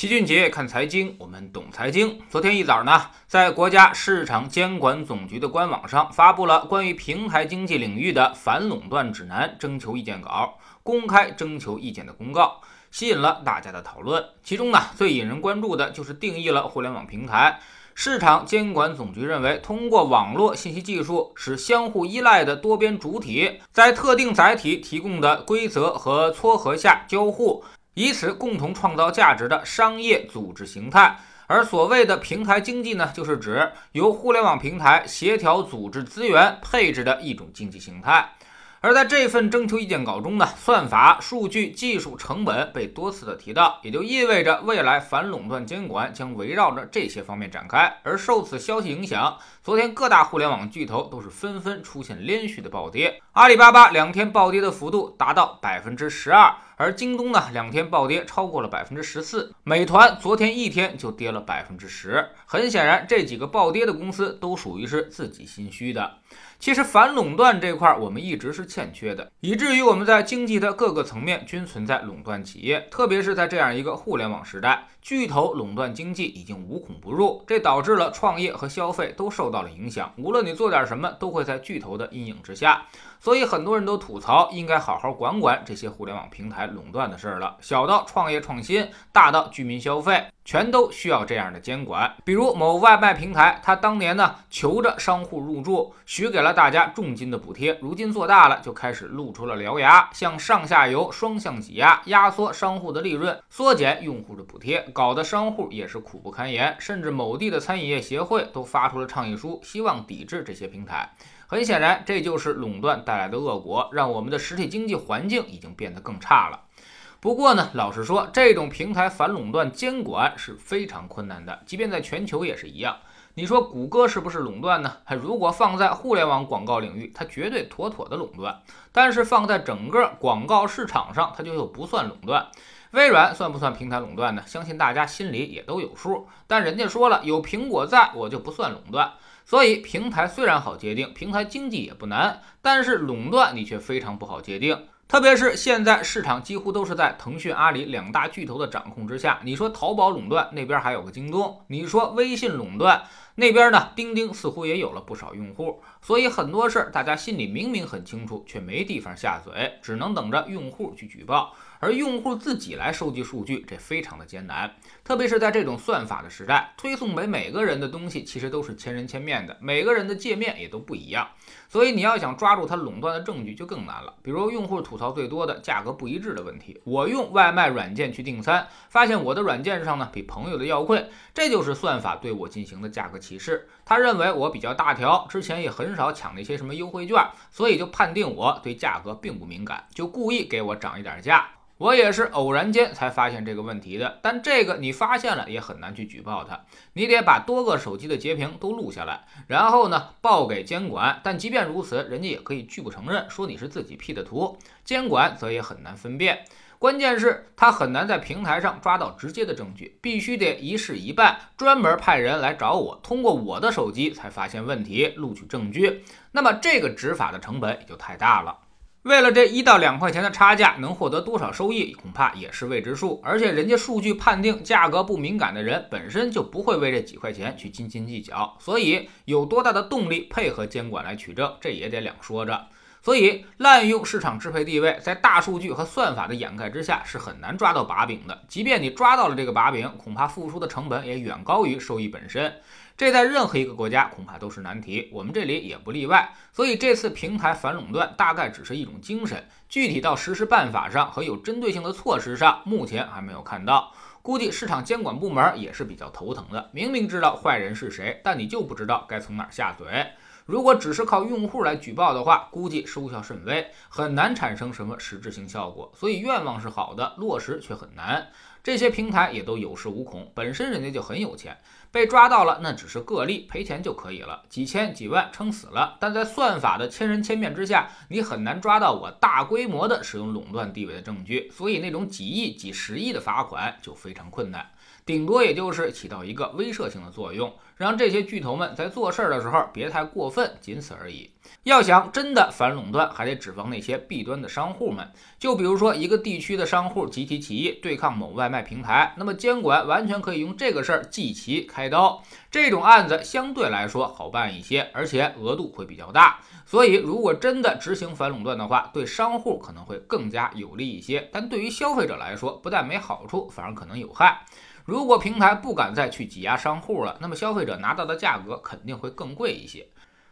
齐俊杰看财经，我们懂财经。昨天一早呢，在国家市场监管总局的官网上发布了关于平台经济领域的反垄断指南征求意见稿，公开征求意见的公告，吸引了大家的讨论。其中呢，最引人关注的就是定义了互联网平台。市场监管总局认为，通过网络信息技术，使相互依赖的多边主体在特定载体提供的规则和撮合下交互。以此共同创造价值的商业组织形态，而所谓的平台经济呢，就是指由互联网平台协调组织资源配置的一种经济形态。而在这份征求意见稿中呢，算法、数据、技术、成本被多次的提到，也就意味着未来反垄断监管将围绕着这些方面展开。而受此消息影响，昨天各大互联网巨头都是纷纷出现连续的暴跌。阿里巴巴两天暴跌的幅度达到百分之十二，而京东呢两天暴跌超过了百分之十四，美团昨天一天就跌了百分之十。很显然，这几个暴跌的公司都属于是自己心虚的。其实反垄断这块我们一直是欠缺的，以至于我们在经济的各个层面均存在垄断企业，特别是在这样一个互联网时代，巨头垄断经济已经无孔不入，这导致了创业和消费都受到了影响。无论你做点什么，都会在巨头的阴影之下。所以很多人都吐槽，应该好好管管这些互联网平台垄断的事儿了。小到创业创新，大到居民消费，全都需要这样的监管。比如某外卖平台，他当年呢求着商户入驻，许给了大家重金的补贴，如今做大了，就开始露出了獠牙，向上下游双向挤压，压缩商户的利润，缩减用户的补贴，搞得商户也是苦不堪言。甚至某地的餐饮业协会都发出了倡议书，希望抵制这些平台。很显然，这就是垄断带来的恶果，让我们的实体经济环境已经变得更差了。不过呢，老实说，这种平台反垄断监管是非常困难的，即便在全球也是一样。你说谷歌是不是垄断呢？它如果放在互联网广告领域，它绝对妥妥的垄断；但是放在整个广告市场上，它就又不算垄断。微软算不算平台垄断呢？相信大家心里也都有数。但人家说了，有苹果在，我就不算垄断。所以，平台虽然好界定，平台经济也不难，但是垄断你却非常不好界定。特别是现在市场几乎都是在腾讯、阿里两大巨头的掌控之下。你说淘宝垄断，那边还有个京东；你说微信垄断，那边呢，钉钉似乎也有了不少用户。所以很多事儿大家心里明明很清楚，却没地方下嘴，只能等着用户去举报。而用户自己来收集数据，这非常的艰难，特别是在这种算法的时代，推送给每个人的东西其实都是千人千面的，每个人的界面也都不一样，所以你要想抓住它垄断的证据就更难了。比如用户吐槽最多的价格不一致的问题，我用外卖软件去订餐，发现我的软件上呢比朋友的要贵，这就是算法对我进行的价格歧视。他认为我比较大条，之前也很少抢那些什么优惠券，所以就判定我对价格并不敏感，就故意给我涨一点价。我也是偶然间才发现这个问题的，但这个你发现了也很难去举报他，你得把多个手机的截屏都录下来，然后呢报给监管。但即便如此，人家也可以拒不承认，说你是自己 P 的图，监管则也很难分辨。关键是，他很难在平台上抓到直接的证据，必须得一事一办，专门派人来找我，通过我的手机才发现问题，录取证据。那么这个执法的成本也就太大了。为了这一到两块钱的差价，能获得多少收益，恐怕也是未知数。而且，人家数据判定价格不敏感的人，本身就不会为这几块钱去斤斤计较。所以，有多大的动力配合监管来取证，这也得两说着。所以，滥用市场支配地位，在大数据和算法的掩盖之下，是很难抓到把柄的。即便你抓到了这个把柄，恐怕付出的成本也远高于收益本身。这在任何一个国家恐怕都是难题，我们这里也不例外。所以，这次平台反垄断大概只是一种精神，具体到实施办法上和有针对性的措施上，目前还没有看到。估计市场监管部门也是比较头疼的。明明知道坏人是谁，但你就不知道该从哪下嘴。如果只是靠用户来举报的话，估计收效甚微，很难产生什么实质性效果。所以愿望是好的，落实却很难。这些平台也都有恃无恐，本身人家就很有钱，被抓到了那只是个例，赔钱就可以了，几千几万撑死了。但在算法的千人千面之下，你很难抓到我大规模的使用垄断地位的证据，所以那种几亿、几十亿的罚款就非常困难。顶多也就是起到一个威慑性的作用，让这些巨头们在做事儿的时候别太过分，仅此而已。要想真的反垄断，还得指望那些弊端的商户们。就比如说一个地区的商户集体起义对抗某外卖平台，那么监管完全可以用这个事儿记旗开刀。这种案子相对来说好办一些，而且额度会比较大。所以如果真的执行反垄断的话，对商户可能会更加有利一些。但对于消费者来说，不但没好处，反而可能有害。如果平台不敢再去挤压商户了，那么消费者拿到的价格肯定会更贵一些。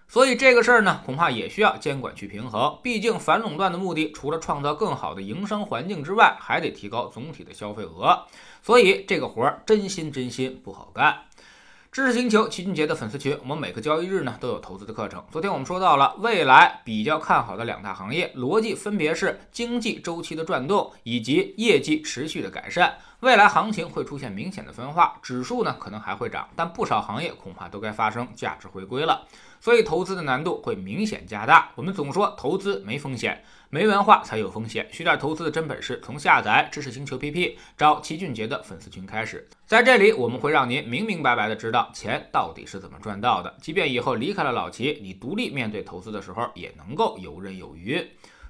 所以这个事儿呢，恐怕也需要监管去平衡。毕竟反垄断的目的，除了创造更好的营商环境之外，还得提高总体的消费额。所以这个活儿真心真心不好干。知识星球齐俊杰的粉丝群，我们每个交易日呢都有投资的课程。昨天我们说到了未来比较看好的两大行业，逻辑分别是经济周期的转动以及业绩持续的改善。未来行情会出现明显的分化，指数呢可能还会涨，但不少行业恐怕都该发生价值回归了，所以投资的难度会明显加大。我们总说投资没风险，没文化才有风险。学点投资的真本事，从下载知识星球 PP 找齐俊杰的粉丝群开始。在这里，我们会让您明明白白的知道钱到底是怎么赚到的，即便以后离开了老齐，你独立面对投资的时候，也能够游刃有余。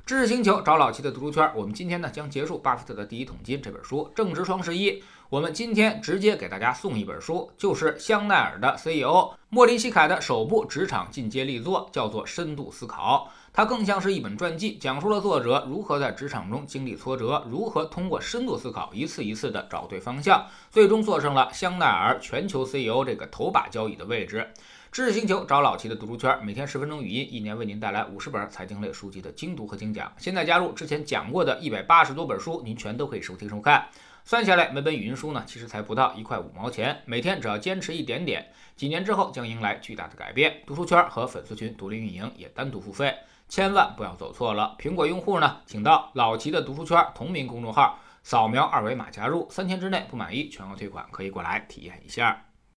知识星球找老齐的读书圈，我们今天呢将结束《巴菲特的第一桶金》这本书，正值双十一，我们今天直接给大家送一本书，就是香奈儿的 CEO 莫林西凯的首部职场进阶力作，叫做《深度思考》。它更像是一本传记，讲述了作者如何在职场中经历挫折，如何通过深度思考，一次一次的找对方向，最终坐上了香奈儿全球 CEO 这个头把交椅的位置。知识星球找老齐的读书圈，每天十分钟语音，一年为您带来五十本财经类书籍的精读和精讲。现在加入之前讲过的一百八十多本书，您全都可以收听收看。算下来，每本语音书呢，其实才不到一块五毛钱。每天只要坚持一点点，几年之后将迎来巨大的改变。读书圈和粉丝群独立运营，也单独付费，千万不要走错了。苹果用户呢，请到老齐的读书圈同名公众号，扫描二维码加入，三天之内不满意全额退款，可以过来体验一下。